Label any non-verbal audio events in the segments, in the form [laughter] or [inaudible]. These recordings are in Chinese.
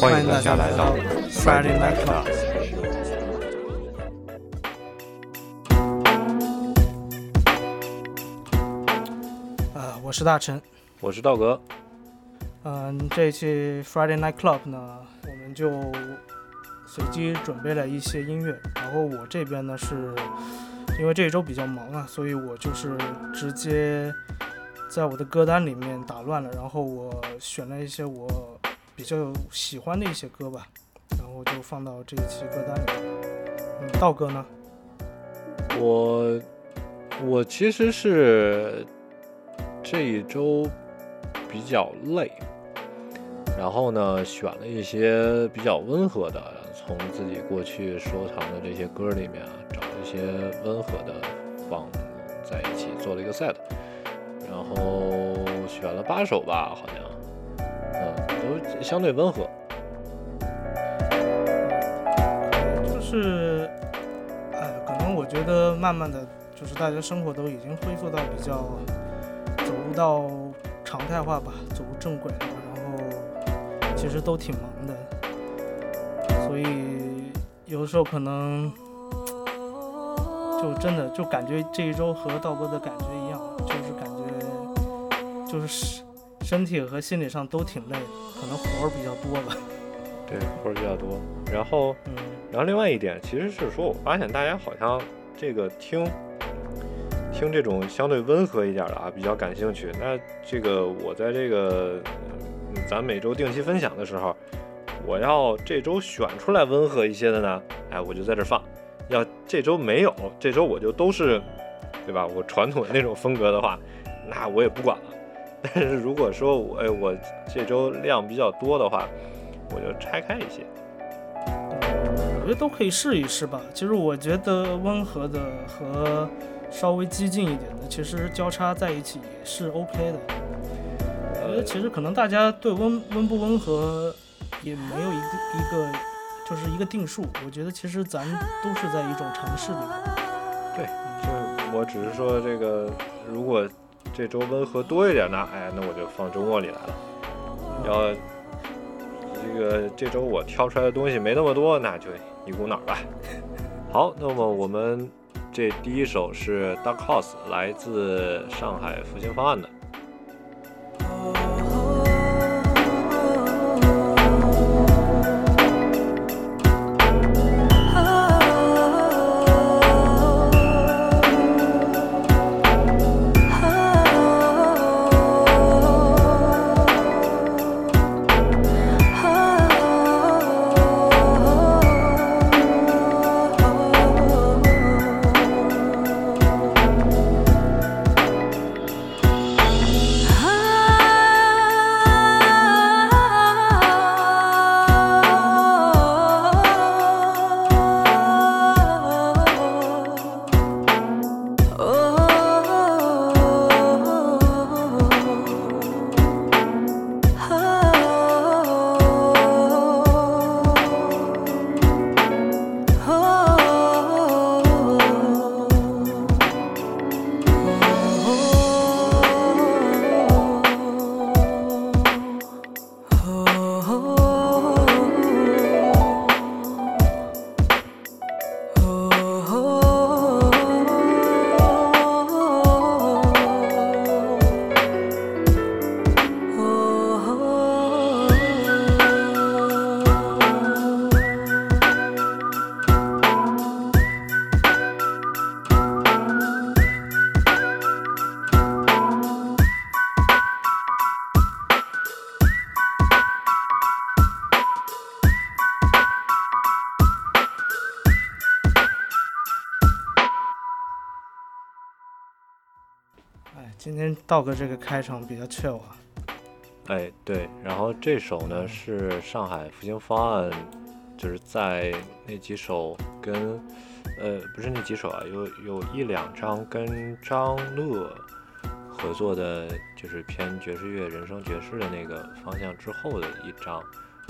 欢迎大家来到 Friday Night Club。呃，我是大陈，我是道格。嗯，这一期 Friday Night Club 呢，我们就随机准备了一些音乐。然后我这边呢，是因为这一周比较忙啊，所以我就是直接在我的歌单里面打乱了，然后我选了一些我比较喜欢的一些歌吧，然后就放到这一期歌单里。嗯，道哥呢？我我其实是这一周比较累，然后呢选了一些比较温和的，从自己过去收藏的这些歌里面啊，找一些温和的放在一起做了一个 set，然后选了八首吧，好像，嗯，都相对温和。就是，哎，可能我觉得慢慢的就是大家生活都已经恢复到比较走入到常态化吧，走入正轨了，然后其实都挺忙的，所以有的时候可能就真的就感觉这一周和道哥的感觉一样，就是感觉就是身体和心理上都挺累的，可能活儿比较多吧。[laughs] 对，活儿比较多。然后，嗯，然后另外一点其实是说，我发现大家好像这个听听这种相对温和一点的啊，比较感兴趣。那这个我在这个嗯咱每周定期分享的时候，我要这周选出来温和一些的呢，哎，我就在这放。要这周没有，这周我就都是，对吧？我传统的那种风格的话，那我也不管了。[laughs] 但是如果说我哎我这周量比较多的话，我就拆开一些。我觉得都可以试一试吧。其实我觉得温和的和稍微激进一点的，其实交叉在一起也是 OK 的。我觉得其实可能大家对温温不温和也没有一个一个就是一个定数。我觉得其实咱都是在一种尝试里面。对，就我只是说这个，如果这周温和多一点呢，哎，那我就放周末里来了。要这个这周我挑出来的东西没那么多，那就一股脑吧。[laughs] 好，那么我们这第一首是 Dark House，来自上海复兴方案的。道哥这个开场比较 chill 啊。哎，对，然后这首呢是上海复兴方案，就是在那几首跟，呃，不是那几首啊，有有一两张跟张乐合作的，就是偏爵士乐、人声爵士的那个方向之后的一张。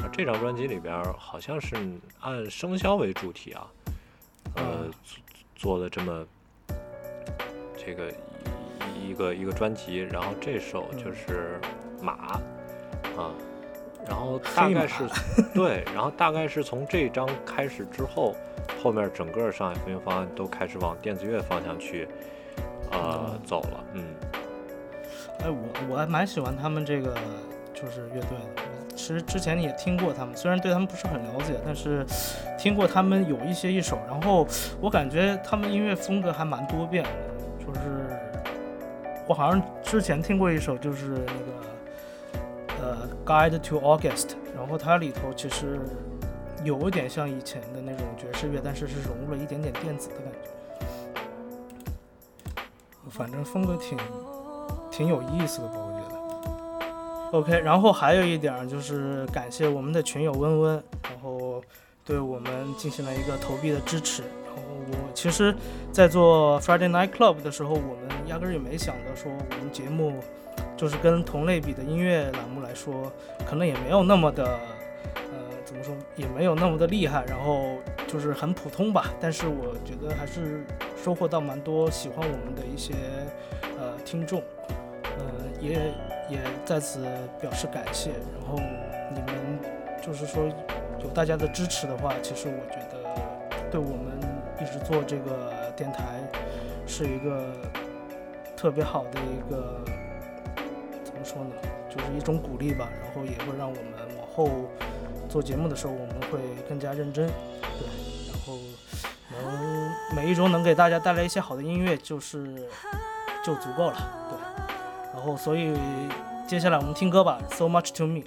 而这张专辑里边好像是按生肖为主题啊，呃，做做了这么这个一一个一个专辑，然后这首就是马啊，然后大概是 [laughs] 对，然后大概是从这张开始之后，后面整个上海复兴方案都开始往电子乐方向去呃走了，嗯。哎，我我还蛮喜欢他们这个就是乐队的。其实之前也听过他们，虽然对他们不是很了解，但是听过他们有一些一首。然后我感觉他们音乐风格还蛮多变的，就是我好像之前听过一首，就是那个呃《Guide to August》，然后它里头其实有一点像以前的那种爵士乐，但是是融入了一点点电子的感觉，反正风格挺。挺有意思的吧，我觉得。OK，然后还有一点就是感谢我们的群友温温，然后对我们进行了一个投币的支持。我其实，在做 Friday Night Club 的时候，我们压根儿也没想到说我们节目就是跟同类比的音乐栏目来说，可能也没有那么的，呃，怎么说，也没有那么的厉害，然后就是很普通吧。但是我觉得还是收获到蛮多喜欢我们的一些呃听众。呃，也也在此表示感谢。然后你们就是说有大家的支持的话，其实我觉得对我们一直做这个电台是一个特别好的一个怎么说呢，就是一种鼓励吧。然后也会让我们往后做节目的时候，我们会更加认真。对，然后能每一周能给大家带来一些好的音乐，就是就足够了。对。然后，所以接下来我们听歌吧，《So Much to Me》。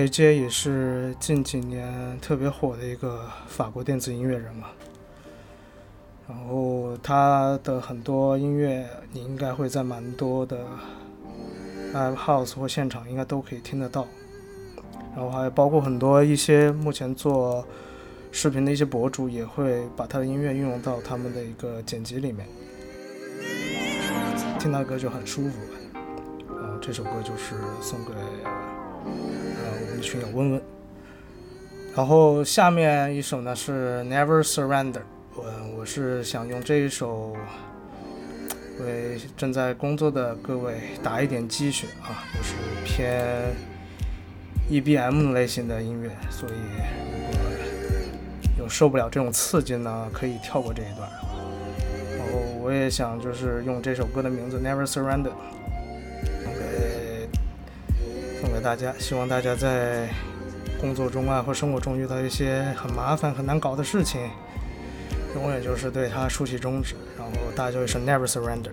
KJ 也是近几年特别火的一个法国电子音乐人嘛。然后他的很多音乐，你应该会在蛮多的 live house 或现场应该都可以听得到。然后还包括很多一些目前做视频的一些博主，也会把他的音乐运用到他们的一个剪辑里面。听他歌就很舒服。啊，这首歌就是送给群友温温。然后下面一首呢是 Never Surrender。我我是想用这一首为正在工作的各位打一点鸡血啊，就是偏 EBM 类型的音乐，所以如果有受不了这种刺激呢，可以跳过这一段。然后我也想就是用这首歌的名字 Never Surrender 送给大家，希望大家在工作中啊或生活中遇到一些很麻烦很难搞的事情。永远就是对它竖起中指，然后大叫一声 “Never surrender”。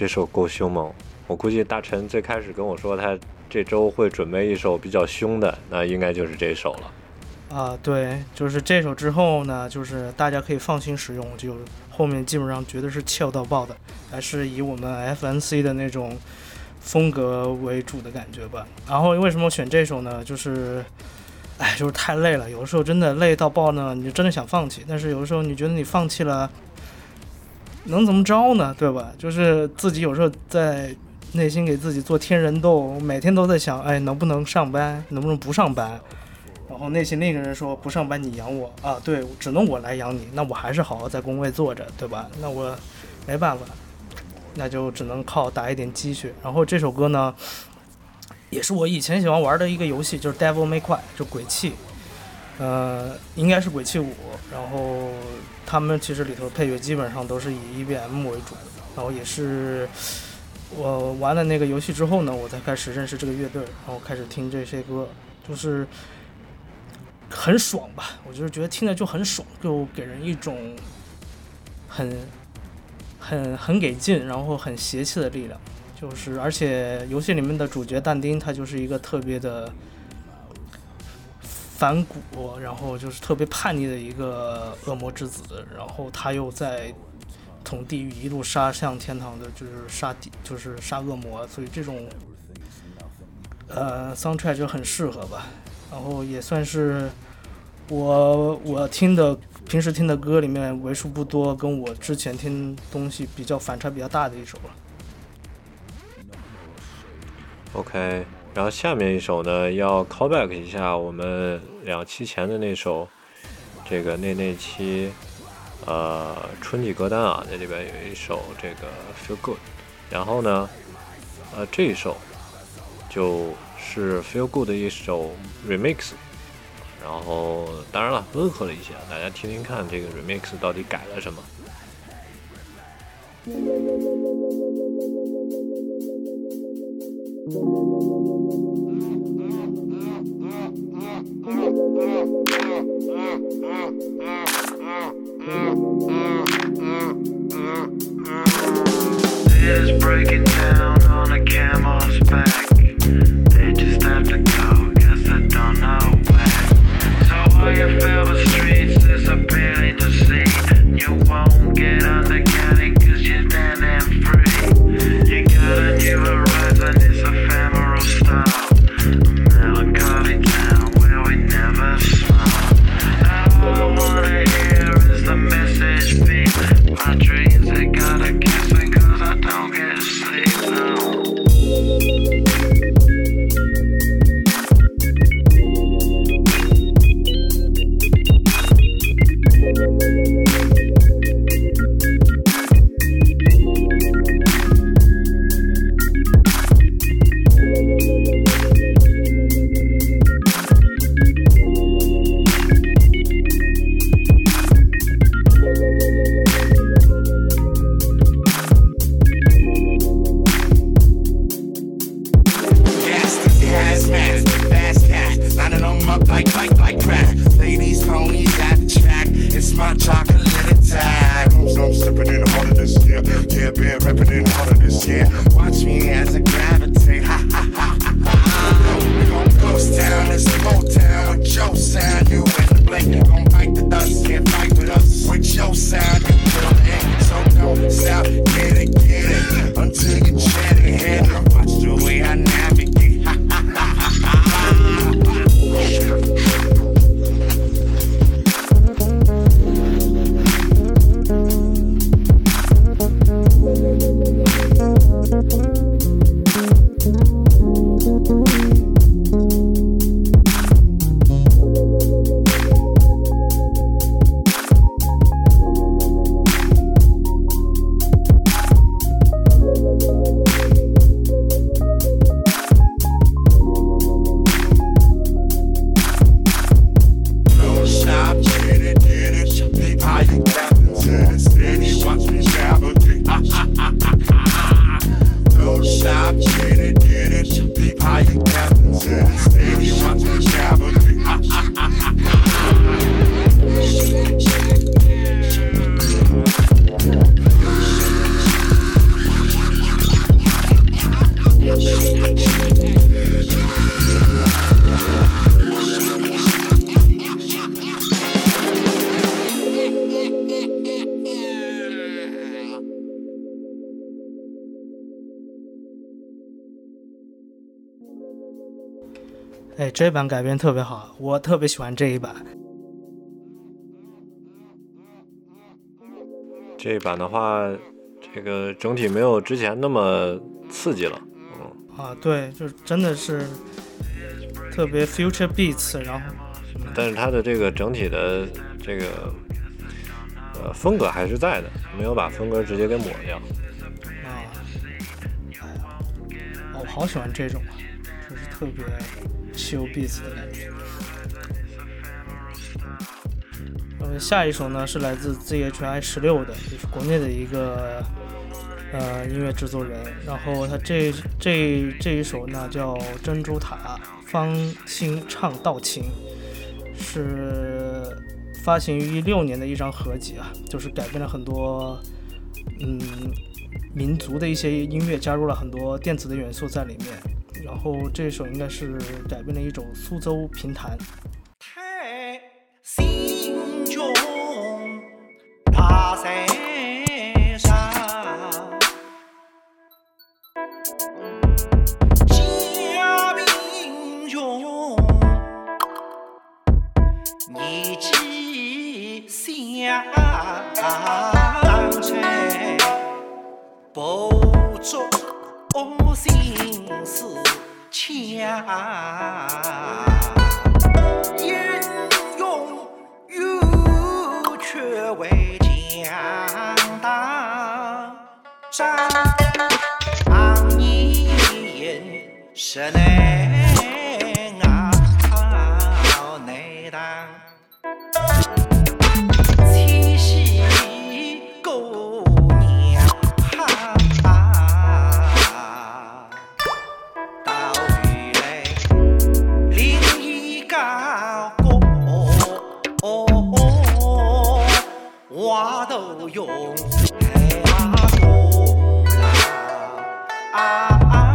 这首够凶猛。我估计大陈最开始跟我说他这周会准备一首比较凶的，那应该就是这首了。啊，对，就是这首之后呢，就是大家可以放心使用，就后面基本上绝对是翘到爆的，还是以我们 FNC 的那种风格为主的感觉吧。然后为什么选这首呢？就是，哎，就是太累了，有的时候真的累到爆呢，你就真的想放弃。但是有的时候你觉得你放弃了。能怎么着呢？对吧？就是自己有时候在内心给自己做天人斗，每天都在想，哎，能不能上班？能不能不上班？然后内心另一个人说，不上班你养我啊？对，只能我来养你。那我还是好好在工位坐着，对吧？那我没办法，那就只能靠打一点积蓄。然后这首歌呢，也是我以前喜欢玩的一个游戏，就是 Devil May Cry，就鬼泣。呃，应该是鬼泣五，然后他们其实里头配乐基本上都是以 EBM 为主，然后也是我玩了那个游戏之后呢，我才开始认识这个乐队，然后开始听这些歌，就是很爽吧，我就是觉得听着就很爽，就给人一种很很很给劲，然后很邪气的力量，就是而且游戏里面的主角但丁他就是一个特别的。反骨，然后就是特别叛逆的一个恶魔之子，然后他又在从地狱一路杀向天堂的，就是杀地，就是杀恶魔，所以这种呃 soundtrack 就很适合吧。然后也算是我我听的平时听的歌里面为数不多跟我之前听东西比较反差比较大的一首了。OK。然后下面一首呢，要 callback 一下我们两期前的那首，这个那那期，呃，春季歌单啊，那里边有一首这个 Feel Good，然后呢，呃，这一首就是 Feel Good 的一首 remix，然后当然了，温和了一些，大家听听看这个 remix 到底改了什么。It's breaking down on a camel's back. They just have to go, guess I don't know. So you feel 这版改编特别好，我特别喜欢这一版。这一版的话，这个整体没有之前那么刺激了。嗯，啊，对，就是真的是特别 future beats，然后但是它的这个整体的这个呃风格还是在的，没有把风格直接给抹掉。啊，哎呀，哦我好喜欢这种啊，就是特别 chill beats 的感觉。呃，下一首呢是来自 ZHI 十六的，也是国内的一个呃音乐制作人。然后他这这这一首呢叫《珍珠塔芳心唱道情》，是发行于一六年的一张合集啊，就是改编了很多嗯民族的一些音乐，加入了很多电子的元素在里面。然后这首应该是改编了一首苏州评弹。太心中大山上，家贫穷，年纪相称，不足我心思强。英勇有却为强大，张年是内都用黑啊红啦，啊啊。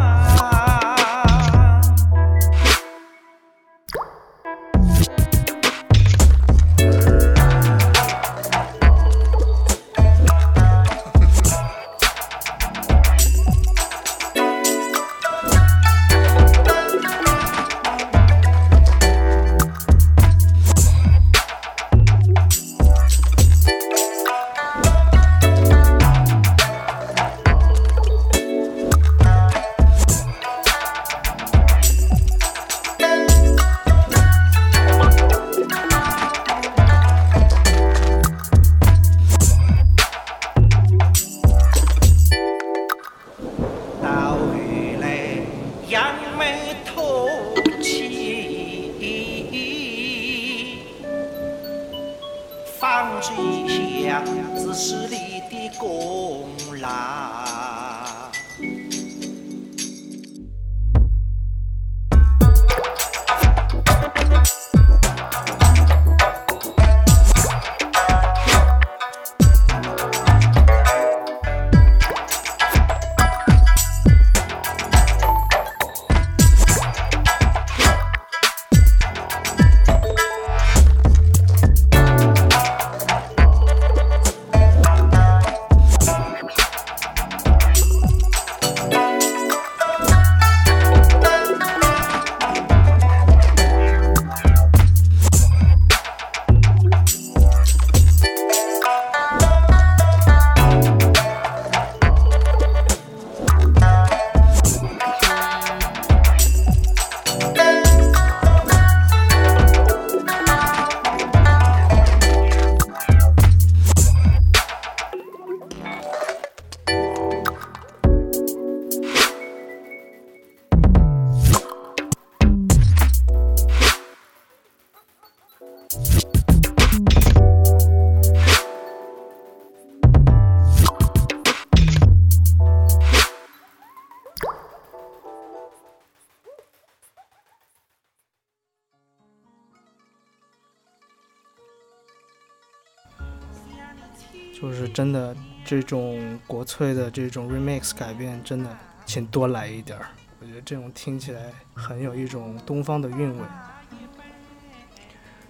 这种国粹的这种 remix 改编，真的请多来一点儿。我觉得这种听起来很有一种东方的韵味。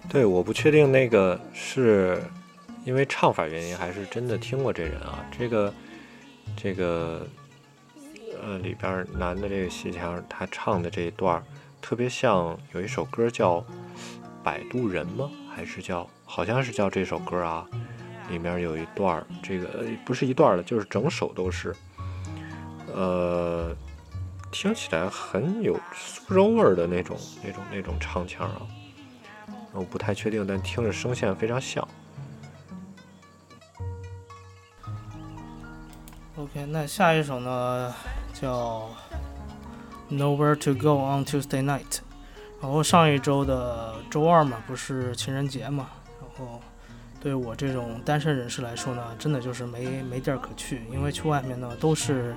对，我不确定那个是因为唱法原因，还是真的听过这人啊。这个这个呃里边男的这个戏腔，他唱的这一段儿特别像有一首歌叫《摆渡人》吗？还是叫好像是叫这首歌啊？里面有一段儿，这个不是一段儿的，就是整首都是，呃，听起来很有苏州味儿的那种、那种、那种唱腔啊。我不太确定，但听着声线非常像。OK，那下一首呢叫《Nowhere to Go on Tuesday Night》，然后上一周的周二嘛，不是情人节嘛，然后对我这种单身人士来说呢，真的就是没没地儿可去，因为去外面呢都是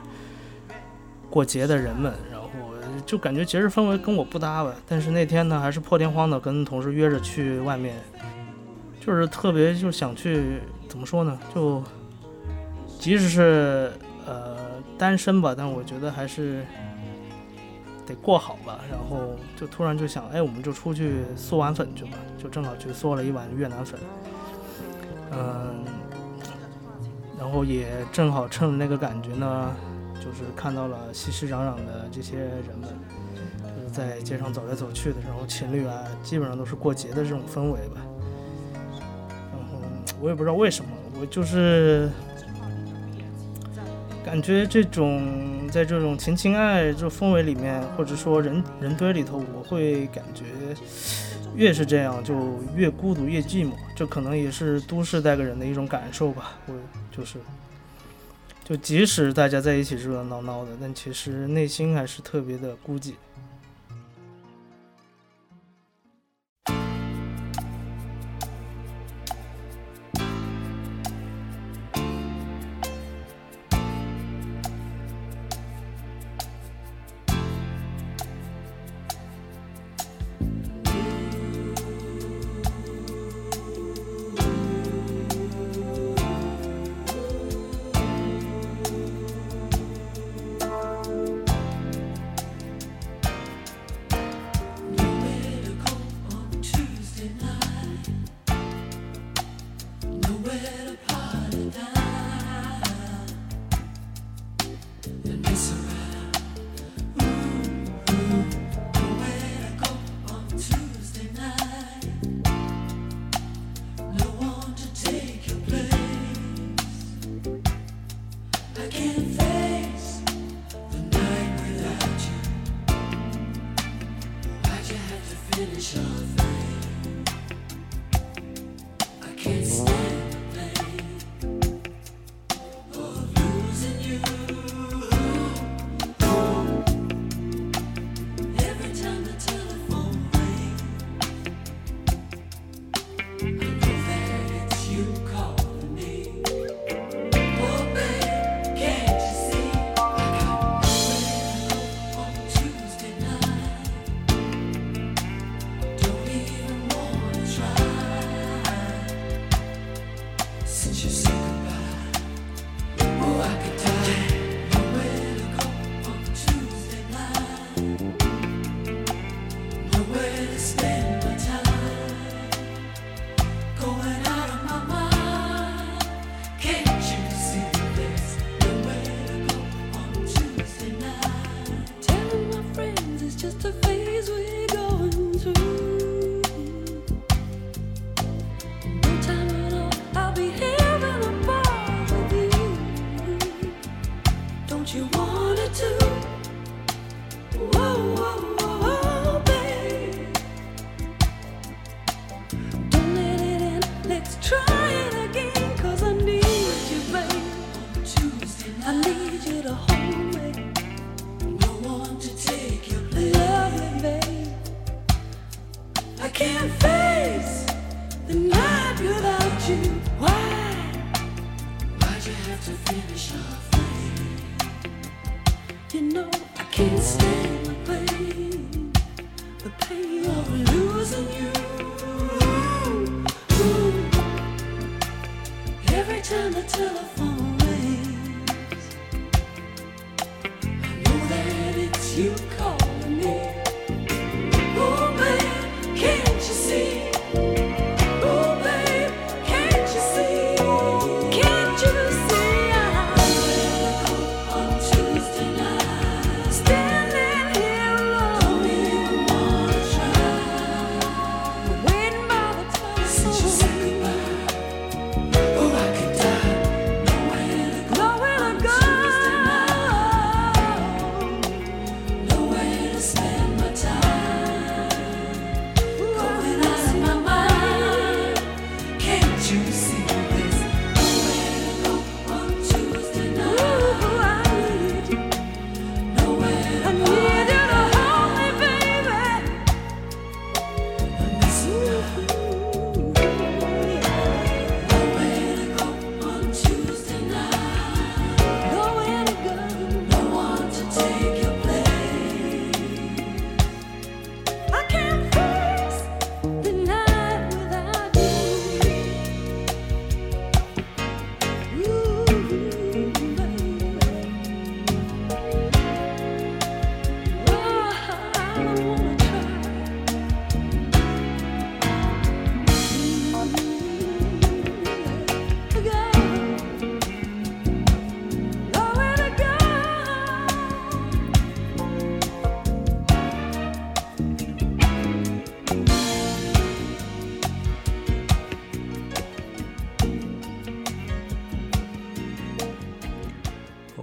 过节的人们，然后就感觉节日氛围跟我不搭吧。但是那天呢，还是破天荒的跟同事约着去外面，就是特别就想去，怎么说呢，就。即使是呃单身吧，但我觉得还是得过好吧。然后就突然就想，哎，我们就出去嗦碗粉去吧，就正好去嗦了一碗越南粉。嗯，然后也正好趁着那个感觉呢，就是看到了熙熙攘攘的这些人们，就是在街上走来走去的，然后情侣啊，基本上都是过节的这种氛围吧。然后我也不知道为什么，我就是。感觉这种在这种情情爱爱这氛围里面，或者说人人堆里头，我会感觉越是这样就越孤独越寂寞。这可能也是都市带给人的一种感受吧。我就是，就即使大家在一起热热闹闹的，但其实内心还是特别的孤寂。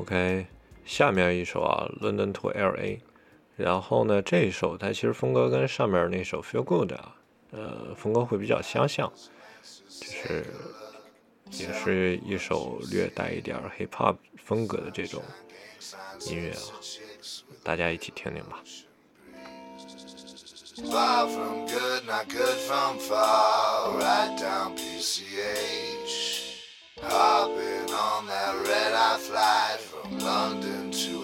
OK，下面一首啊，London to LA，然后呢，这一首它其实风格跟上面那首 Feel Good 啊，呃，风格会比较相像，就是也是一首略带一点 Hip Hop 风格的这种音乐啊，大家一起听听吧。Far from good, not good from far. Right down PCH. Hopping on that red eye flight from London to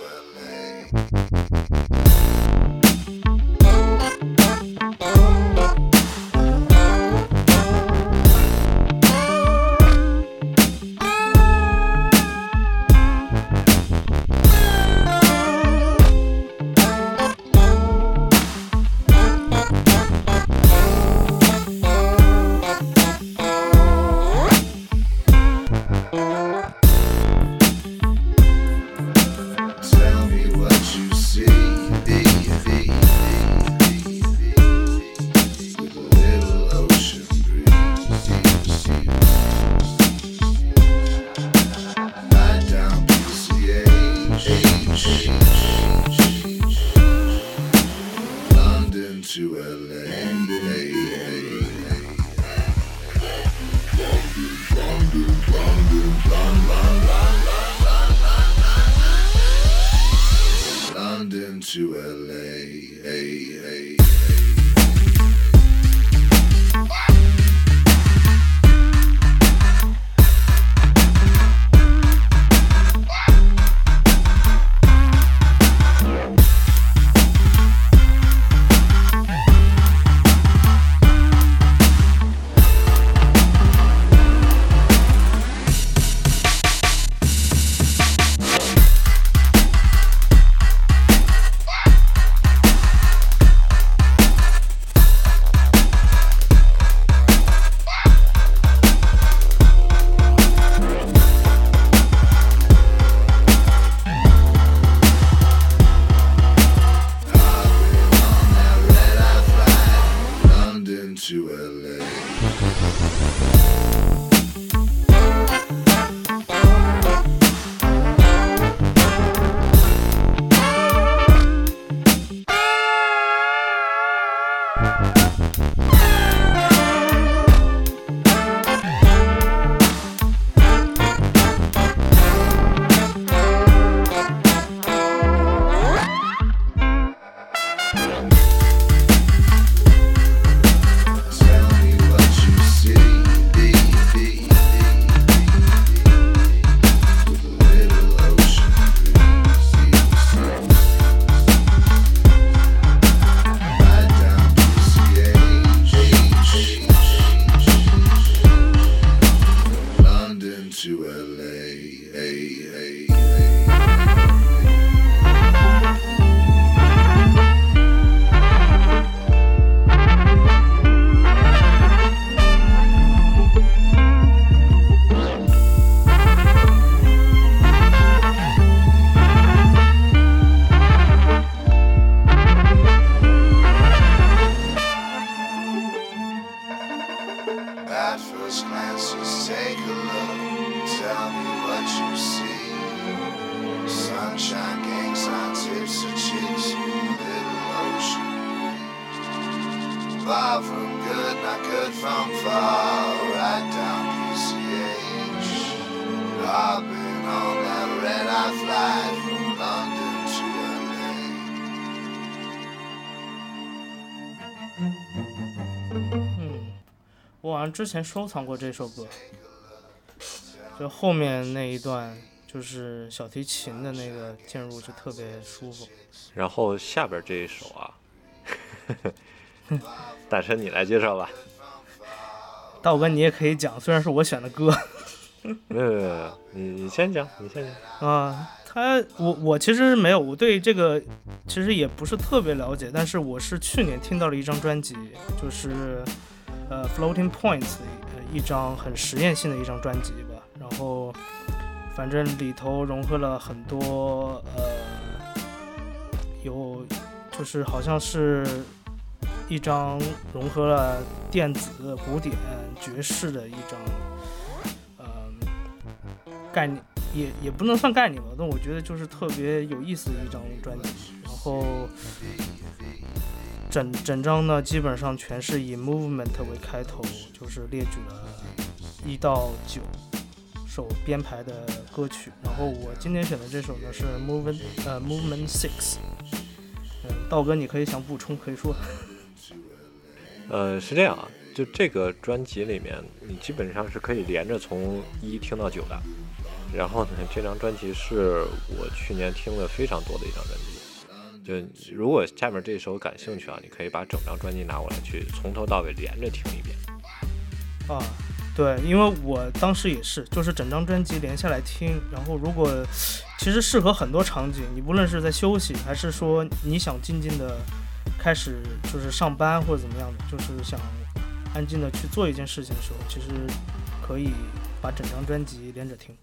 像之前收藏过这首歌，就后面那一段就是小提琴的那个进入就特别舒服。然后下边这一首啊，[laughs] 大神你来介绍吧。大武哥你也可以讲，虽然是我选的歌没有没有没有，你你先讲，你先讲。啊，他我我其实没有，我对这个其实也不是特别了解，但是我是去年听到了一张专辑，就是呃 Floating Points 的一张很实验性的一张专辑吧，然后反正里头融合了很多呃有就是好像是一张融合了电子、古典、爵士的一张呃概念也也不能算概念吧，但我觉得就是特别有意思的一张专辑。然后整整张呢，基本上全是以 movement 为开头，就是列举了一到九首编排的歌曲。然后我今天选的这首呢是 movement 呃 movement six。嗯，道哥，你可以想补充，可以说。[laughs] 呃，是这样啊，就这个专辑里面，你基本上是可以连着从一听到九的。然后呢，这张专辑是我去年听了非常多的一张专辑。就如果下面这首感兴趣啊，你可以把整张专辑拿过来，去从头到尾连着听一遍。啊，对，因为我当时也是，就是整张专辑连下来听，然后如果其实适合很多场景，你不论是在休息，还是说你想静静的开始就是上班或者怎么样的，就是想安静的去做一件事情的时候，其实可以把整张专辑连着听。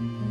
Mm-hmm.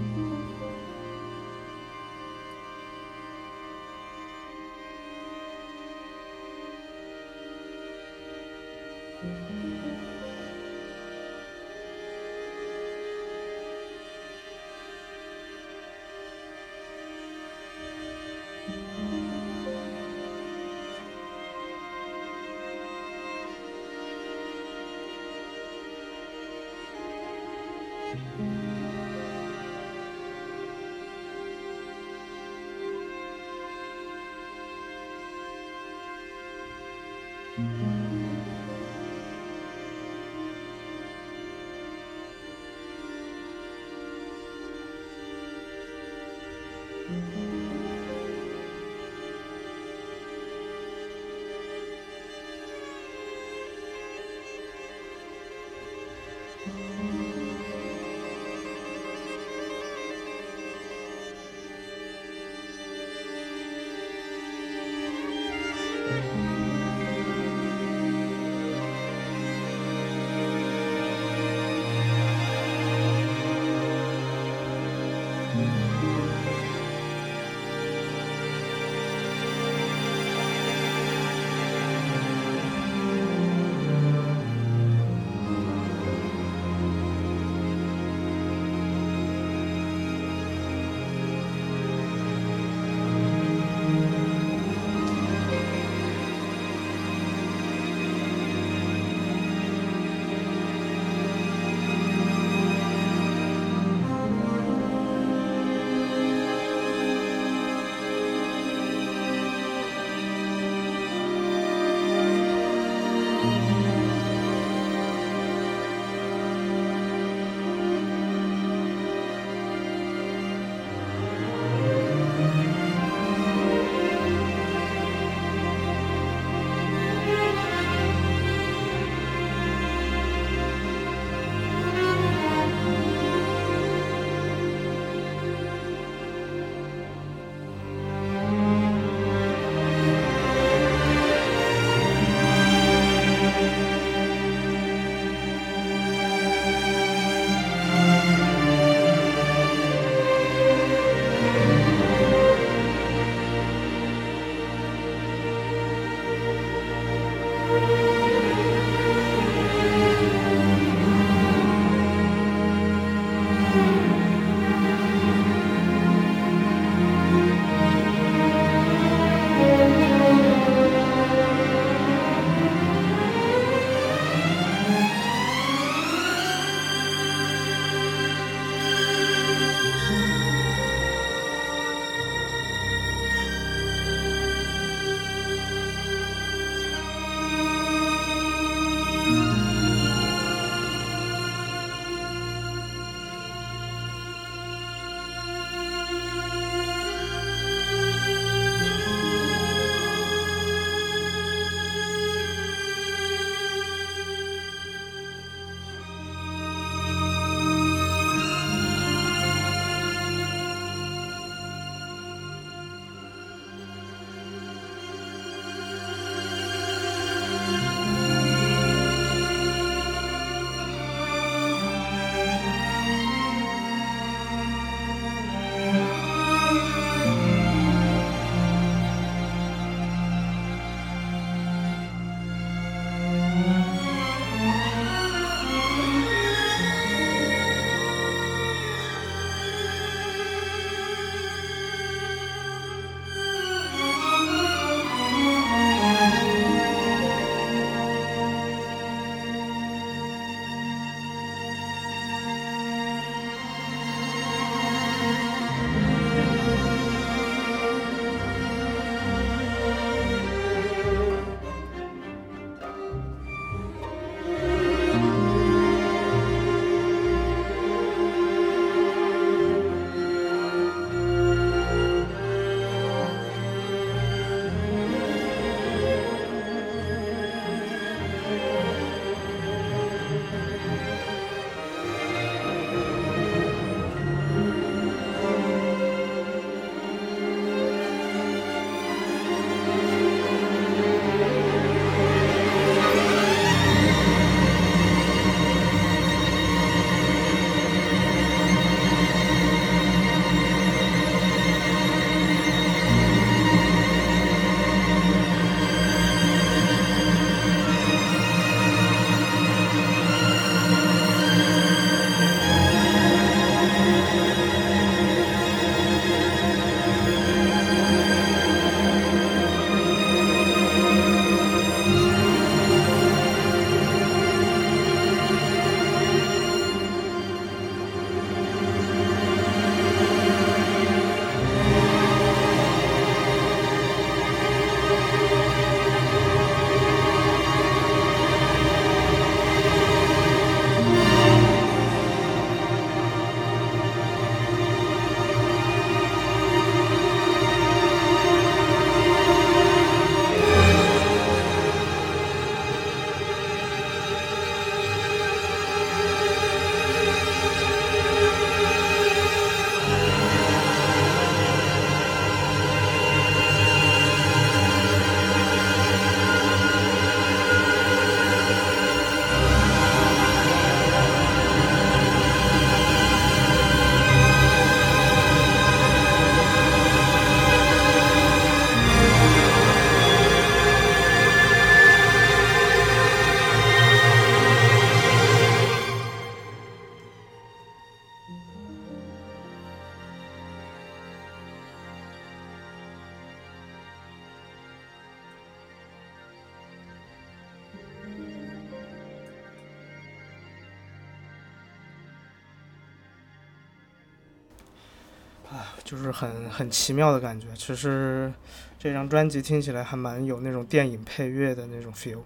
啊就是很很奇妙的感觉。其实这张专辑听起来还蛮有那种电影配乐的那种 feel。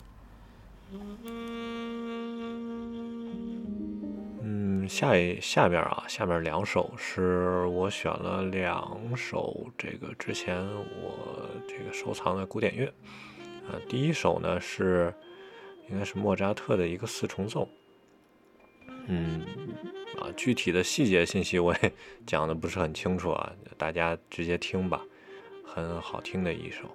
嗯，下一下面啊，下面两首是我选了两首这个之前我这个收藏的古典乐。啊，第一首呢是应该是莫扎特的一个四重奏。嗯，啊，具体的细节信息我也 [laughs] 讲的不是很清楚啊，大家直接听吧，很好听的一首。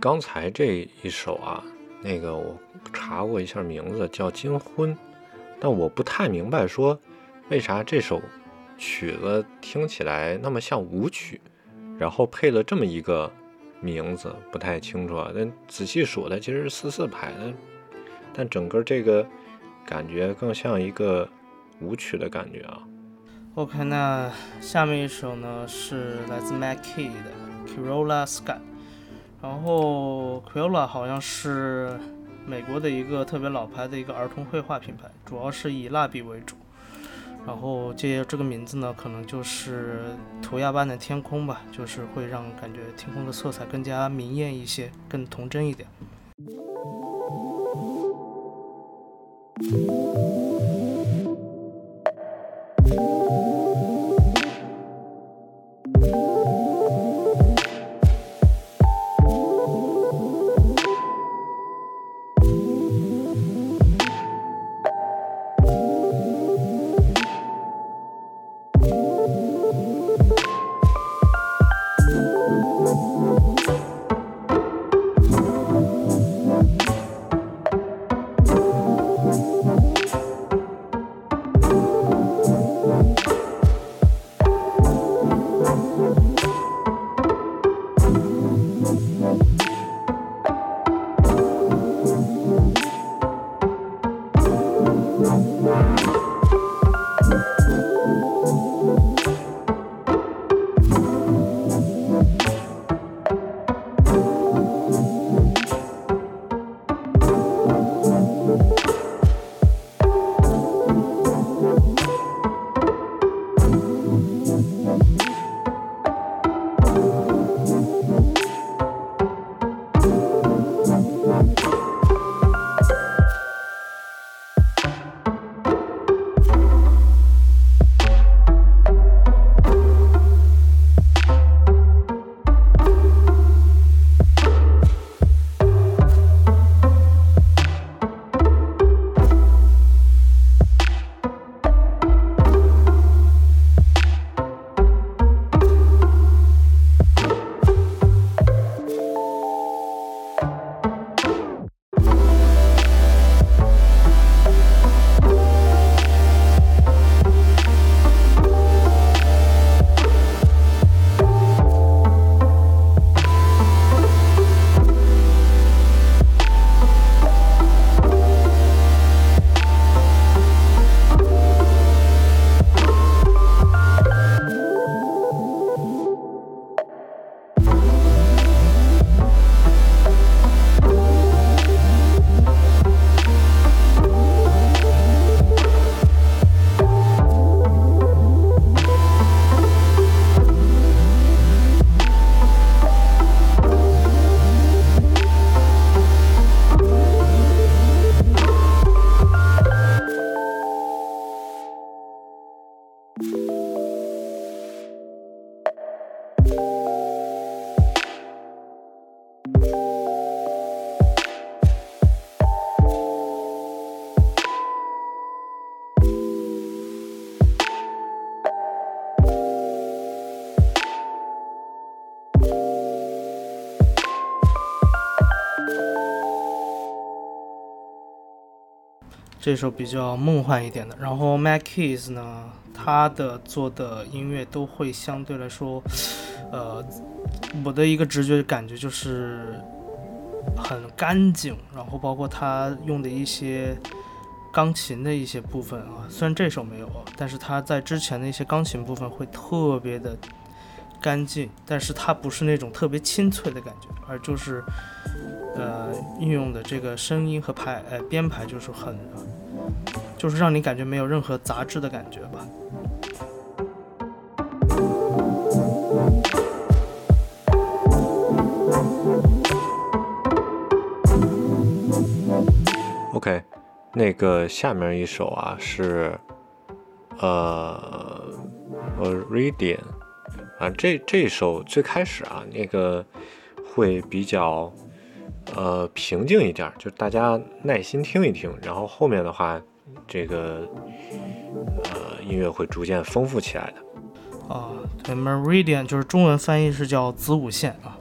刚才这一首啊，那个我查过一下名字叫《金婚》，但我不太明白说为啥这首曲子听起来那么像舞曲，然后配了这么一个名字，不太清楚啊。但仔细数它其实是四四拍的，但整个这个感觉更像一个舞曲的感觉啊。OK，那下面一首呢是来自 Mac Key 的 Corolla Sky，然后 Corolla 好像是美国的一个特别老牌的一个儿童绘画品牌，主要是以蜡笔为主。然后借这个名字呢，可能就是涂鸦般的天空吧，就是会让感觉天空的色彩更加明艳一些，更童真一点。这首比较梦幻一点的。然后 Mac Keys 呢，他的做的音乐都会相对来说，呃，我的一个直觉感觉就是很干净，然后包括他用的一些钢琴的一些部分啊，虽然这首没有，但是他在之前的一些钢琴部分会特别的干净，但是它不是那种特别清脆的感觉，而就是呃运用的这个声音和排呃编排就是很，就是让你感觉没有任何杂质的感觉吧。OK，那个下面一首啊是呃呃 Radiant 啊，这这首最开始啊那个会比较呃平静一点，就大家耐心听一听，然后后面的话这个呃音乐会逐渐丰富起来的。啊，对，Meridian 就是中文翻译是叫子午线啊。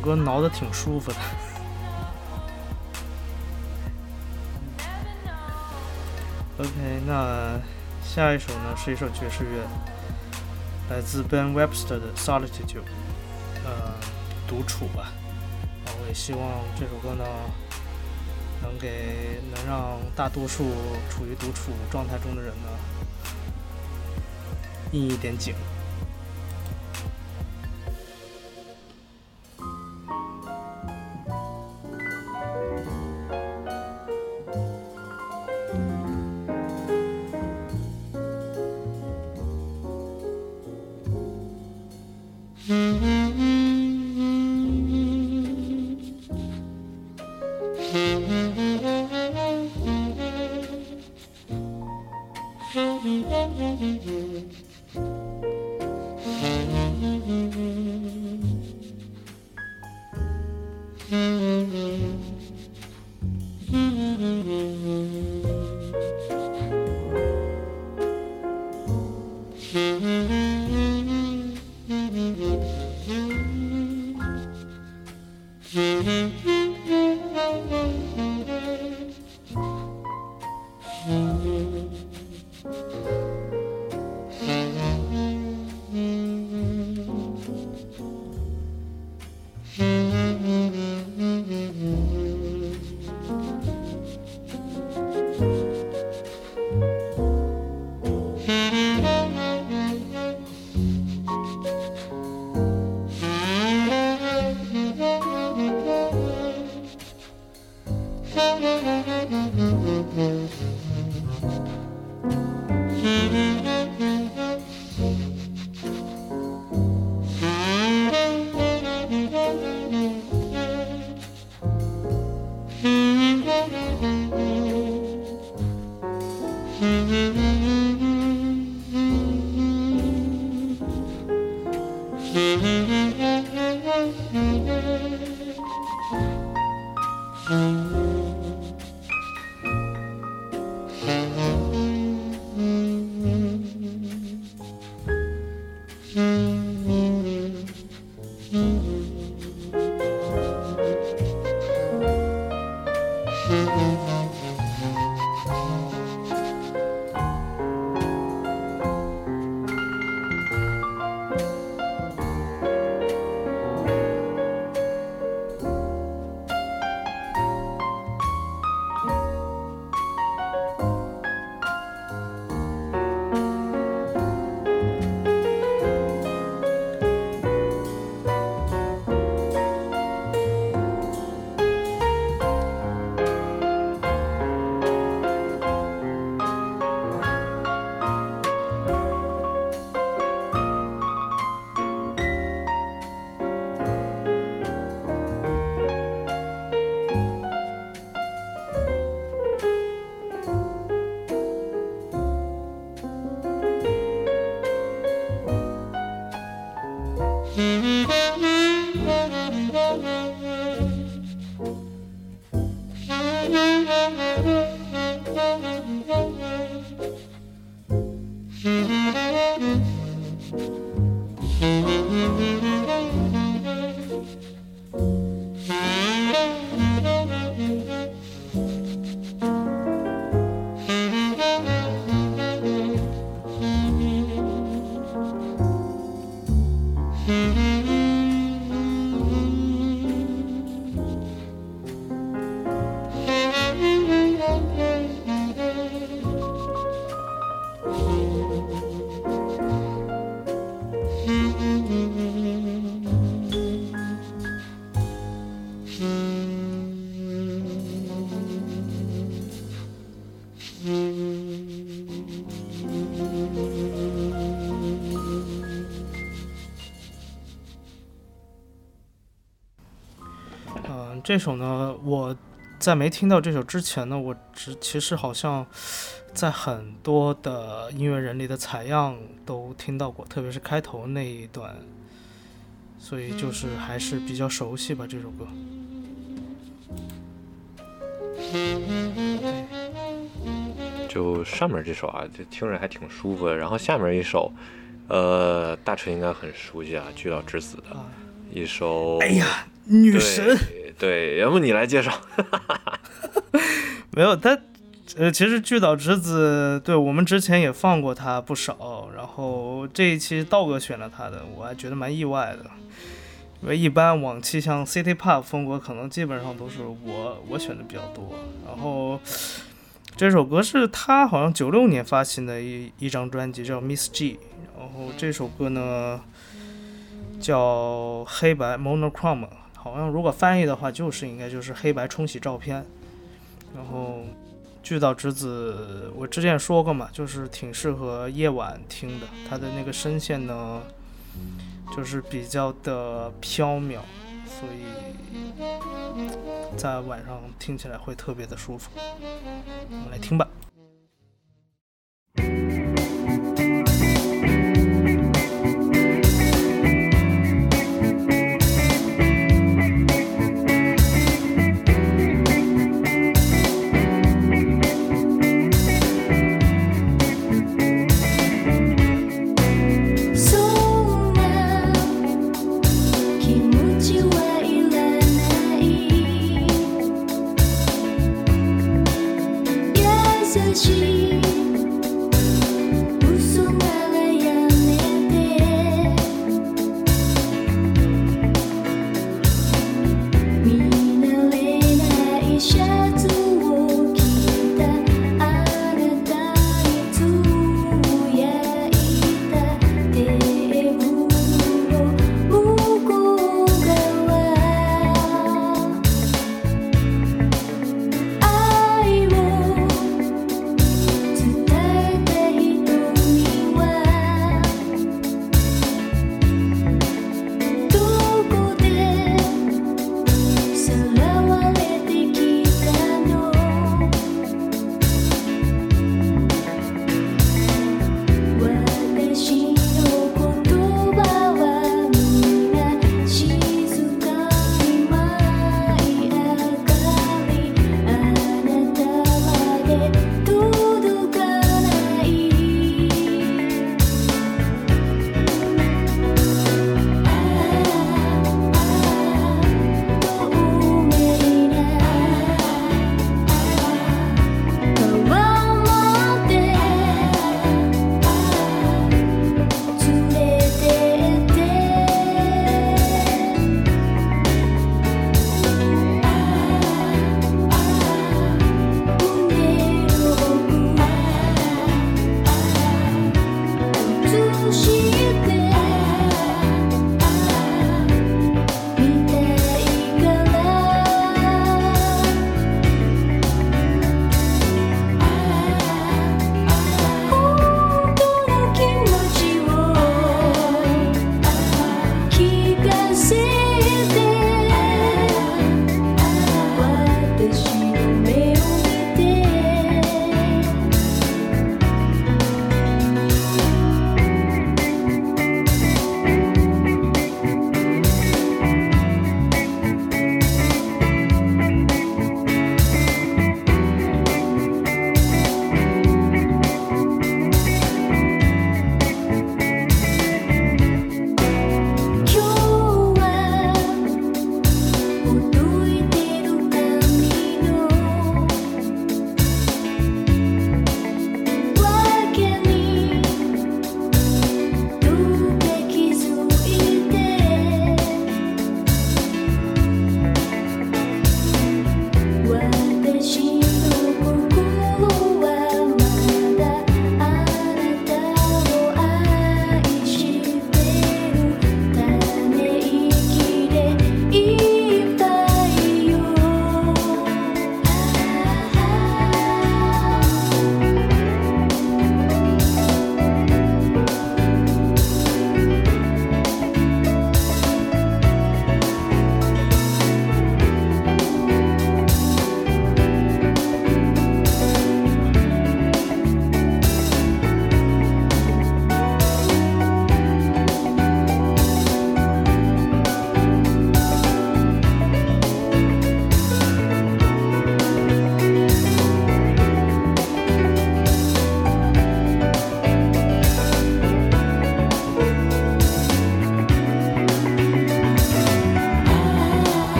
歌挠的挺舒服的。OK，那下一首呢是一首爵士乐，来自 Ben Webster 的《Solitude》，呃，独处吧。我也希望这首歌呢，能给能让大多数处于独处状态中的人呢，应一点景。这首呢，我在没听到这首之前呢，我只其实好像在很多的音乐人里的采样都听到过，特别是开头那一段，所以就是还是比较熟悉吧这首歌。就上面这首啊，就听着还挺舒服的。然后下面一首，呃，大锤应该很熟悉啊，《巨岛之子》的啊一首。哎呀，女神对，要不你来介绍？[laughs] 没有他，呃，其实巨岛之子，对我们之前也放过他不少，然后这一期道哥选了他的，我还觉得蛮意外的。因为一般往期像 City Pop 风格，可能基本上都是我我选的比较多。然后这首歌是他好像九六年发行的一一张专辑，叫 Miss G。然后这首歌呢叫黑白 Monochrome，好像如果翻译的话，就是应该就是黑白冲洗照片。然后巨岛之子，我之前说过嘛，就是挺适合夜晚听的。它的那个声线呢，就是比较的飘渺，所以在晚上听起来会特别的舒服。我们来听吧。心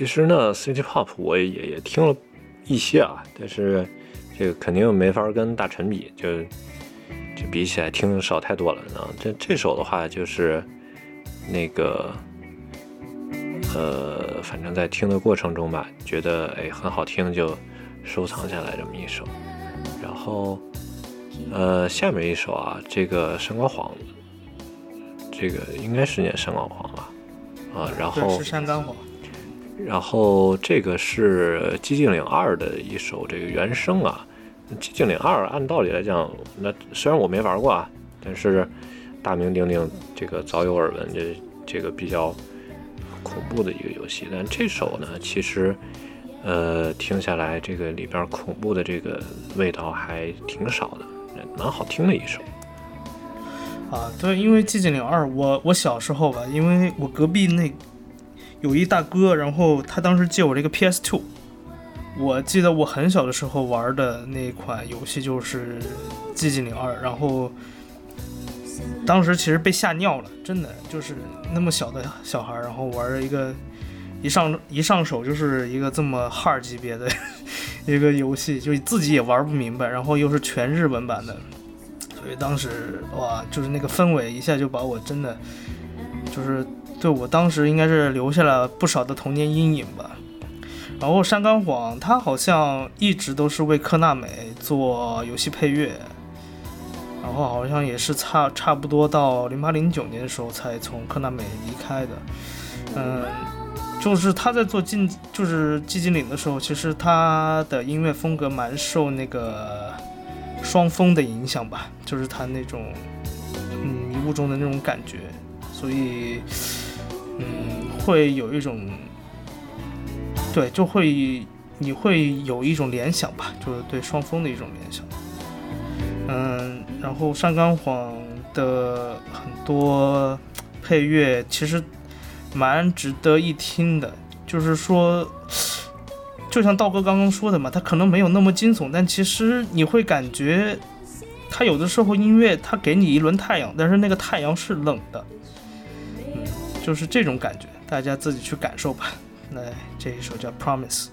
其实呢，City Pop 我也也听了一些啊，但是这个肯定没法跟大陈比，就就比起来听少太多了啊。这这首的话就是那个呃，反正在听的过程中吧，觉得哎很好听，就收藏下来这么一首。然后呃，下面一首啊，这个山高黄，这个应该是念山高黄吧。啊，然，后是山高黄。然后这个是《寂静岭二》的一首这个原声啊，《寂静岭二》按道理来讲，那虽然我没玩过啊，但是大名鼎鼎，这个早有耳闻，这这个比较恐怖的一个游戏。但这首呢，其实呃听下来，这个里边恐怖的这个味道还挺少的，蛮好听的一首。啊，对，因为《寂静岭二》，我我小时候吧，因为我隔壁那有一大哥，然后他当时借我这个 PS Two，我记得我很小的时候玩的那款游戏就是《寂静岭二》，然后当时其实被吓尿了，真的就是那么小的小孩，然后玩了一个一上一上手就是一个这么 hard 级别的 [laughs] 一个游戏，就自己也玩不明白，然后又是全日文版的。所以当时哇，就是那个氛围一下就把我真的，就是对我当时应该是留下了不少的童年阴影吧。然后山冈晃他好像一直都是为科纳美做游戏配乐，然后好像也是差差不多到零八零九年的时候才从科纳美离开的。嗯，就是他在做进就是寂静岭的时候，其实他的音乐风格蛮受那个。双峰的影响吧，就是他那种嗯迷雾中的那种感觉，所以嗯会有一种对，就会你会有一种联想吧，就是对双峰的一种联想。嗯，然后山冈晃的很多配乐其实蛮值得一听的，就是说。就像道哥刚刚说的嘛，他可能没有那么惊悚，但其实你会感觉，他有的时候音乐他给你一轮太阳，但是那个太阳是冷的，就是这种感觉，大家自己去感受吧。来，这一首叫《Promise》。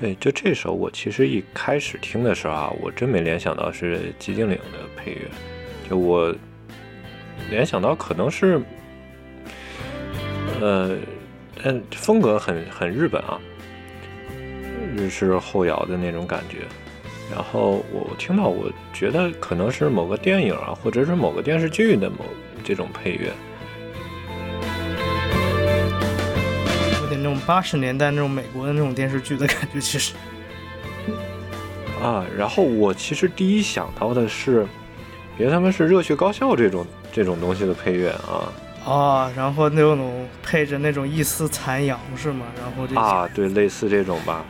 对，就这首我其实一开始听的时候啊，我真没联想到是寂静岭的配乐，就我联想到可能是，呃，嗯，风格很很日本啊，日式后摇的那种感觉。然后我听到，我觉得可能是某个电影啊，或者是某个电视剧的某这种配乐。八十年代那种美国的那种电视剧的感觉，其实。啊，然后我其实第一想到的是，别他妈是热血高校这种这种东西的配乐啊啊，然后那种配着那种一丝残阳是吗？然后这啊，对，类似这种吧。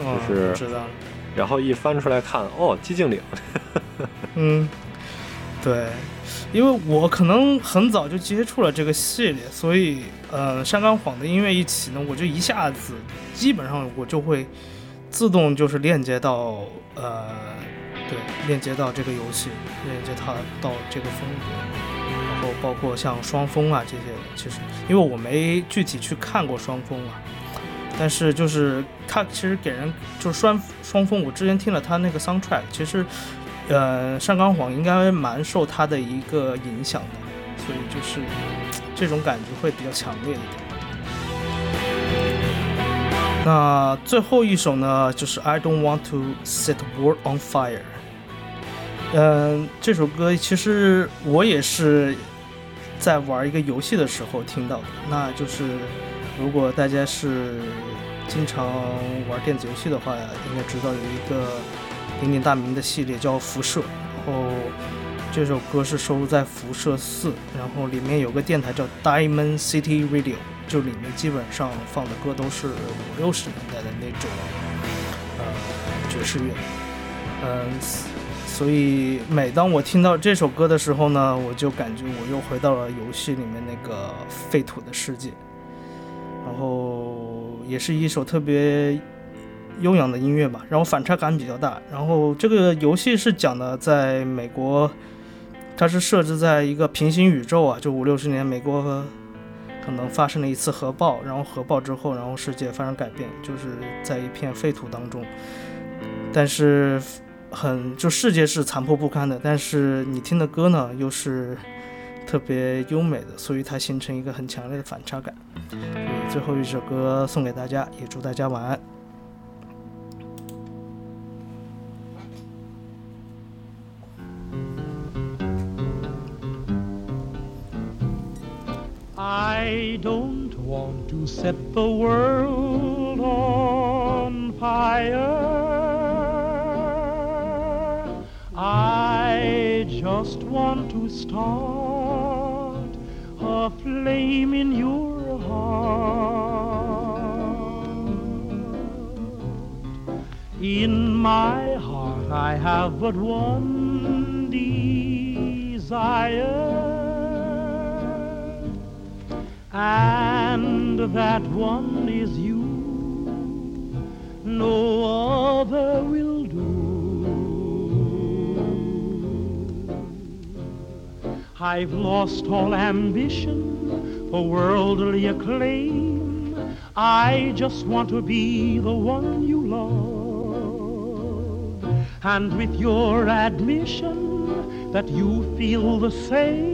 嗯就是知道了，然后一翻出来看，哦，寂静岭，[laughs] 嗯，对，因为我可能很早就接触了这个系列，所以呃，山冈晃的音乐一起呢，我就一下子基本上我就会自动就是链接到呃，对，链接到这个游戏，链接它到这个风格，然后包括像双峰啊这些，其实因为我没具体去看过双峰啊。但是就是它其实给人就是双双峰，我之前听了他那个 soundtrack，其实呃，上冈晃应该蛮受他的一个影响的，所以就是这种感觉会比较强烈一点。那最后一首呢，就是 I don't want to set the world on fire。嗯，这首歌其实我也是在玩一个游戏的时候听到的，那就是如果大家是经常玩电子游戏的话，应该知道有一个鼎鼎大名的系列叫《辐射》，然后这首歌是收录在《辐射四》，然后里面有个电台叫 Diamond City Radio，就里面基本上放的歌都是五六十年代的那种呃爵士乐，嗯、所以每当我听到这首歌的时候呢，我就感觉我又回到了游戏里面那个废土的世界。然后也是一首特别悠扬的音乐吧，然后反差感比较大。然后这个游戏是讲的在美国，它是设置在一个平行宇宙啊，就五六十年美国可能发生了一次核爆，然后核爆之后，然后世界发生改变，就是在一片废土当中，但是很就世界是残破不堪的，但是你听的歌呢又是特别优美的，所以它形成一个很强烈的反差感。最后一首歌送给大家，也祝大家晚安。I don't want to set the world on fire. I just want to start a flame in your heart. In my heart, I have but one desire and that one is you. No other will do. I've lost all ambition for worldly acclaim. I just want to be the one you love. And with your admission that you feel the same,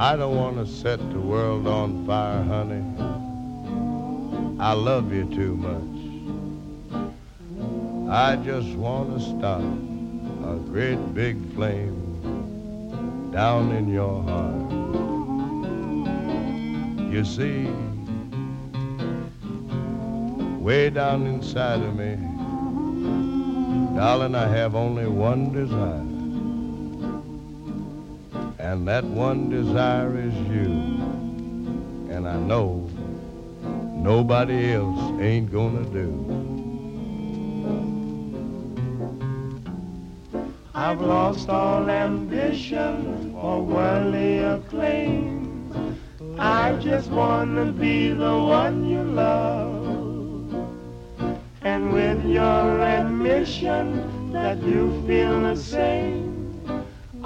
I don't want to set the world on fire, honey. I love you too much. I just want to start a great big flame down in your heart. You see, way down inside of me, darling, I have only one desire. And that one desire is you. And I know nobody else ain't gonna do. I've lost all ambition for worldly acclaim. I just wanna be the one you love. And with your admission that you feel the same,